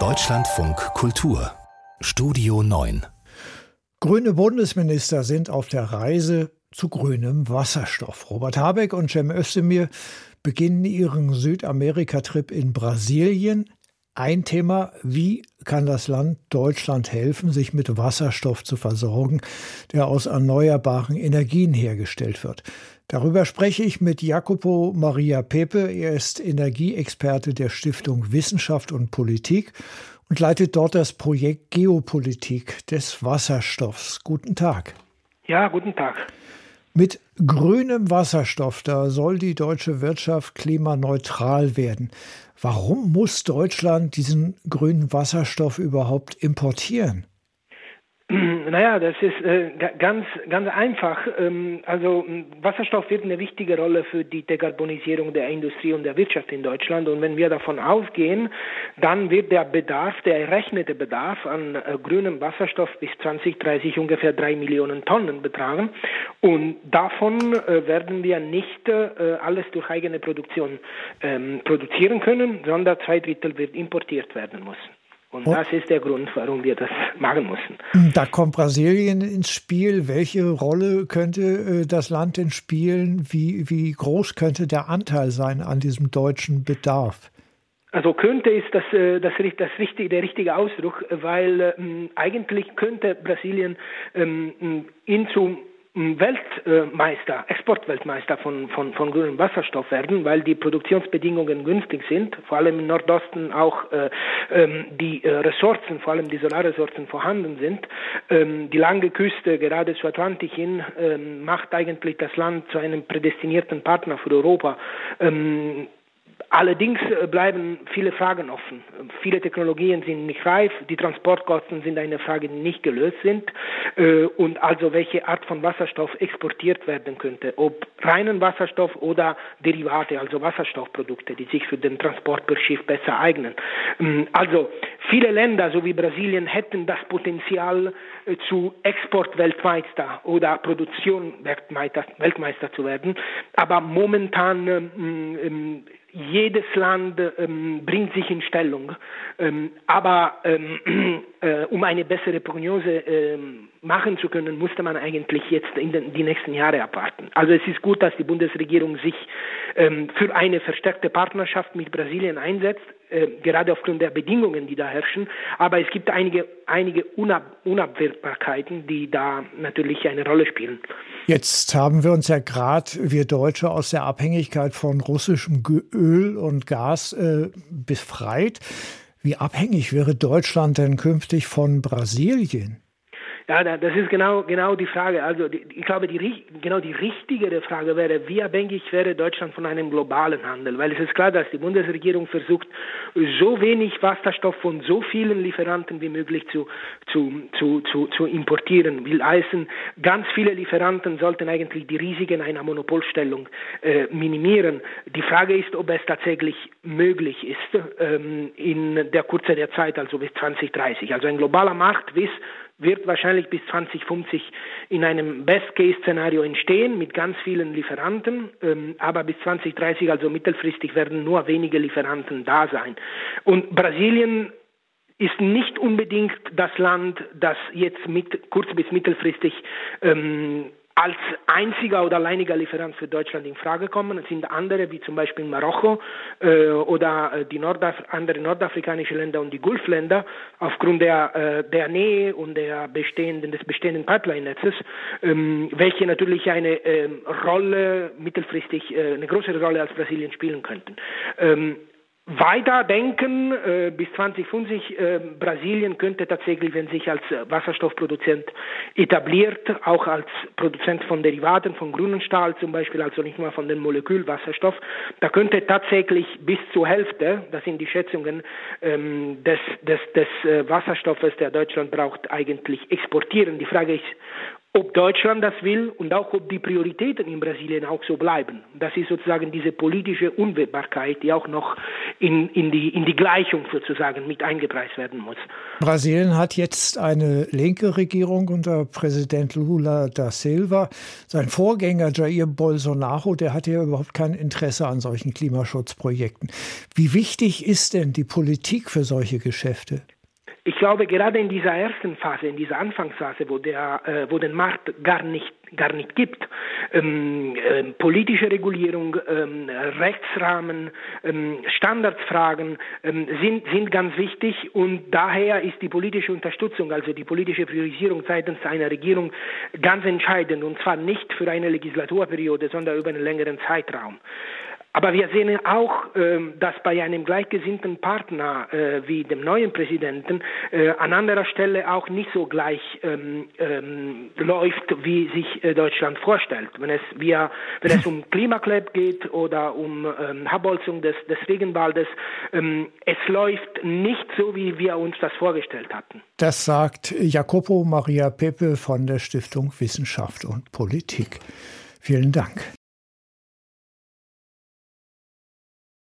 Deutschlandfunk Kultur Studio 9 Grüne Bundesminister sind auf der Reise zu grünem Wasserstoff. Robert Habeck und Cem Özdemir beginnen ihren Südamerika-Trip in Brasilien. Ein Thema, wie kann das Land Deutschland helfen, sich mit Wasserstoff zu versorgen, der aus erneuerbaren Energien hergestellt wird. Darüber spreche ich mit Jacopo Maria Pepe. Er ist Energieexperte der Stiftung Wissenschaft und Politik und leitet dort das Projekt Geopolitik des Wasserstoffs. Guten Tag. Ja, guten Tag. Mit grünem Wasserstoff, da soll die deutsche Wirtschaft klimaneutral werden. Warum muss Deutschland diesen grünen Wasserstoff überhaupt importieren? Naja, das ist äh, ganz, ganz einfach. Ähm, also Wasserstoff wird eine wichtige Rolle für die Dekarbonisierung der Industrie und der Wirtschaft in Deutschland. Und wenn wir davon ausgehen, dann wird der Bedarf, der errechnete Bedarf an äh, grünem Wasserstoff bis 2030 ungefähr drei Millionen Tonnen betragen. Und davon äh, werden wir nicht äh, alles durch eigene Produktion ähm, produzieren können, sondern zwei Drittel wird importiert werden müssen. Und das ist der Grund, warum wir das machen müssen. Da kommt Brasilien ins Spiel. Welche Rolle könnte äh, das Land denn spielen? Wie, wie groß könnte der Anteil sein an diesem deutschen Bedarf? Also könnte ist das, äh, das, das, richtige, der richtige Ausdruck, weil ähm, eigentlich könnte Brasilien ähm, in zum Weltmeister, Exportweltmeister von, von, von grünem Wasserstoff werden, weil die Produktionsbedingungen günstig sind, vor allem im Nordosten auch äh, ähm, die äh, Ressourcen, vor allem die Solarressourcen vorhanden sind. Ähm, die lange Küste, gerade zu Atlantik hin, ähm, macht eigentlich das Land zu einem prädestinierten Partner für Europa. Ähm, Allerdings äh, bleiben viele Fragen offen. Viele Technologien sind nicht reif, die Transportkosten sind eine Frage, die nicht gelöst sind äh, und also welche Art von Wasserstoff exportiert werden könnte, ob reinen Wasserstoff oder Derivate, also Wasserstoffprodukte, die sich für den Transport per Schiff besser eignen. Ähm, also viele Länder, so wie Brasilien, hätten das Potenzial äh, zu Exportweltmeister oder Produktion Weltmeister, Weltmeister zu werden, aber momentan ähm, ähm, jedes Land ähm, bringt sich in Stellung, ähm, aber ähm, äh, um eine bessere Prognose ähm, machen zu können, musste man eigentlich jetzt in den, die nächsten Jahre abwarten. Also es ist gut, dass die Bundesregierung sich ähm, für eine verstärkte Partnerschaft mit Brasilien einsetzt, äh, gerade aufgrund der Bedingungen, die da herrschen. Aber es gibt einige, einige Unab Unabwägbarkeiten, die da natürlich eine Rolle spielen. Jetzt haben wir uns ja gerade, wir Deutsche, aus der Abhängigkeit von russischem Öl und Gas äh, befreit. Wie abhängig wäre Deutschland denn künftig von Brasilien? Ja, das ist genau, genau die Frage. Also ich glaube, die, genau die richtigere Frage wäre, wie abhängig wäre Deutschland von einem globalen Handel? Weil es ist klar, dass die Bundesregierung versucht, so wenig Wasserstoff von so vielen Lieferanten wie möglich zu, zu, zu, zu, zu importieren. Will heißen, ganz viele Lieferanten sollten eigentlich die Risiken einer Monopolstellung äh, minimieren. Die Frage ist, ob es tatsächlich möglich ist ähm, in der Kurze der Zeit, also bis 2030. Also ein globaler Markt, wie wird wahrscheinlich bis 2050 in einem Best-Case-Szenario entstehen mit ganz vielen Lieferanten, ähm, aber bis 2030, also mittelfristig, werden nur wenige Lieferanten da sein. Und Brasilien ist nicht unbedingt das Land, das jetzt mit kurz bis mittelfristig ähm, als einziger oder alleiniger Lieferant für Deutschland in Frage kommen. Es sind andere, wie zum Beispiel Marokko äh, oder äh, die Nordaf andere nordafrikanische Länder und die Gulfländer aufgrund der, äh, der Nähe und der bestehenden, des bestehenden Pipeline-Netzes, ähm, welche natürlich eine ähm, Rolle mittelfristig, äh, eine größere Rolle als Brasilien spielen könnten. Ähm, weiter denken, äh, bis 2050, äh, Brasilien könnte tatsächlich, wenn sich als äh, Wasserstoffproduzent etabliert, auch als Produzent von Derivaten, von grünen Stahl zum Beispiel, also nicht nur von dem Molekül Wasserstoff, da könnte tatsächlich bis zur Hälfte, das sind die Schätzungen, ähm, des, des, des äh, Wasserstoffes, der Deutschland braucht, eigentlich exportieren. Die Frage ist, ob Deutschland das will und auch ob die Prioritäten in Brasilien auch so bleiben. Das ist sozusagen diese politische Unwägbarkeit, die auch noch in, in, die, in die Gleichung sozusagen mit eingepreist werden muss. Brasilien hat jetzt eine linke Regierung unter Präsident Lula da Silva. Sein Vorgänger Jair Bolsonaro, der hatte ja überhaupt kein Interesse an solchen Klimaschutzprojekten. Wie wichtig ist denn die Politik für solche Geschäfte? Ich glaube, gerade in dieser ersten Phase, in dieser Anfangsphase, wo, der, äh, wo den Markt gar nicht, gar nicht gibt, ähm, äh, politische Regulierung, ähm, Rechtsrahmen, ähm, Standardsfragen ähm, sind, sind ganz wichtig und daher ist die politische Unterstützung, also die politische Priorisierung seitens einer Regierung ganz entscheidend und zwar nicht für eine Legislaturperiode, sondern über einen längeren Zeitraum. Aber wir sehen auch, ähm, dass bei einem gleichgesinnten Partner äh, wie dem neuen Präsidenten äh, an anderer Stelle auch nicht so gleich ähm, ähm, läuft, wie sich äh, Deutschland vorstellt. Wenn es, wir, wenn es um Klimakleb geht oder um Abholzung des, des Regenwaldes, es läuft nicht so, wie wir uns das vorgestellt hatten. Das sagt Jacopo Maria Pepe von der Stiftung Wissenschaft und Politik. Vielen Dank.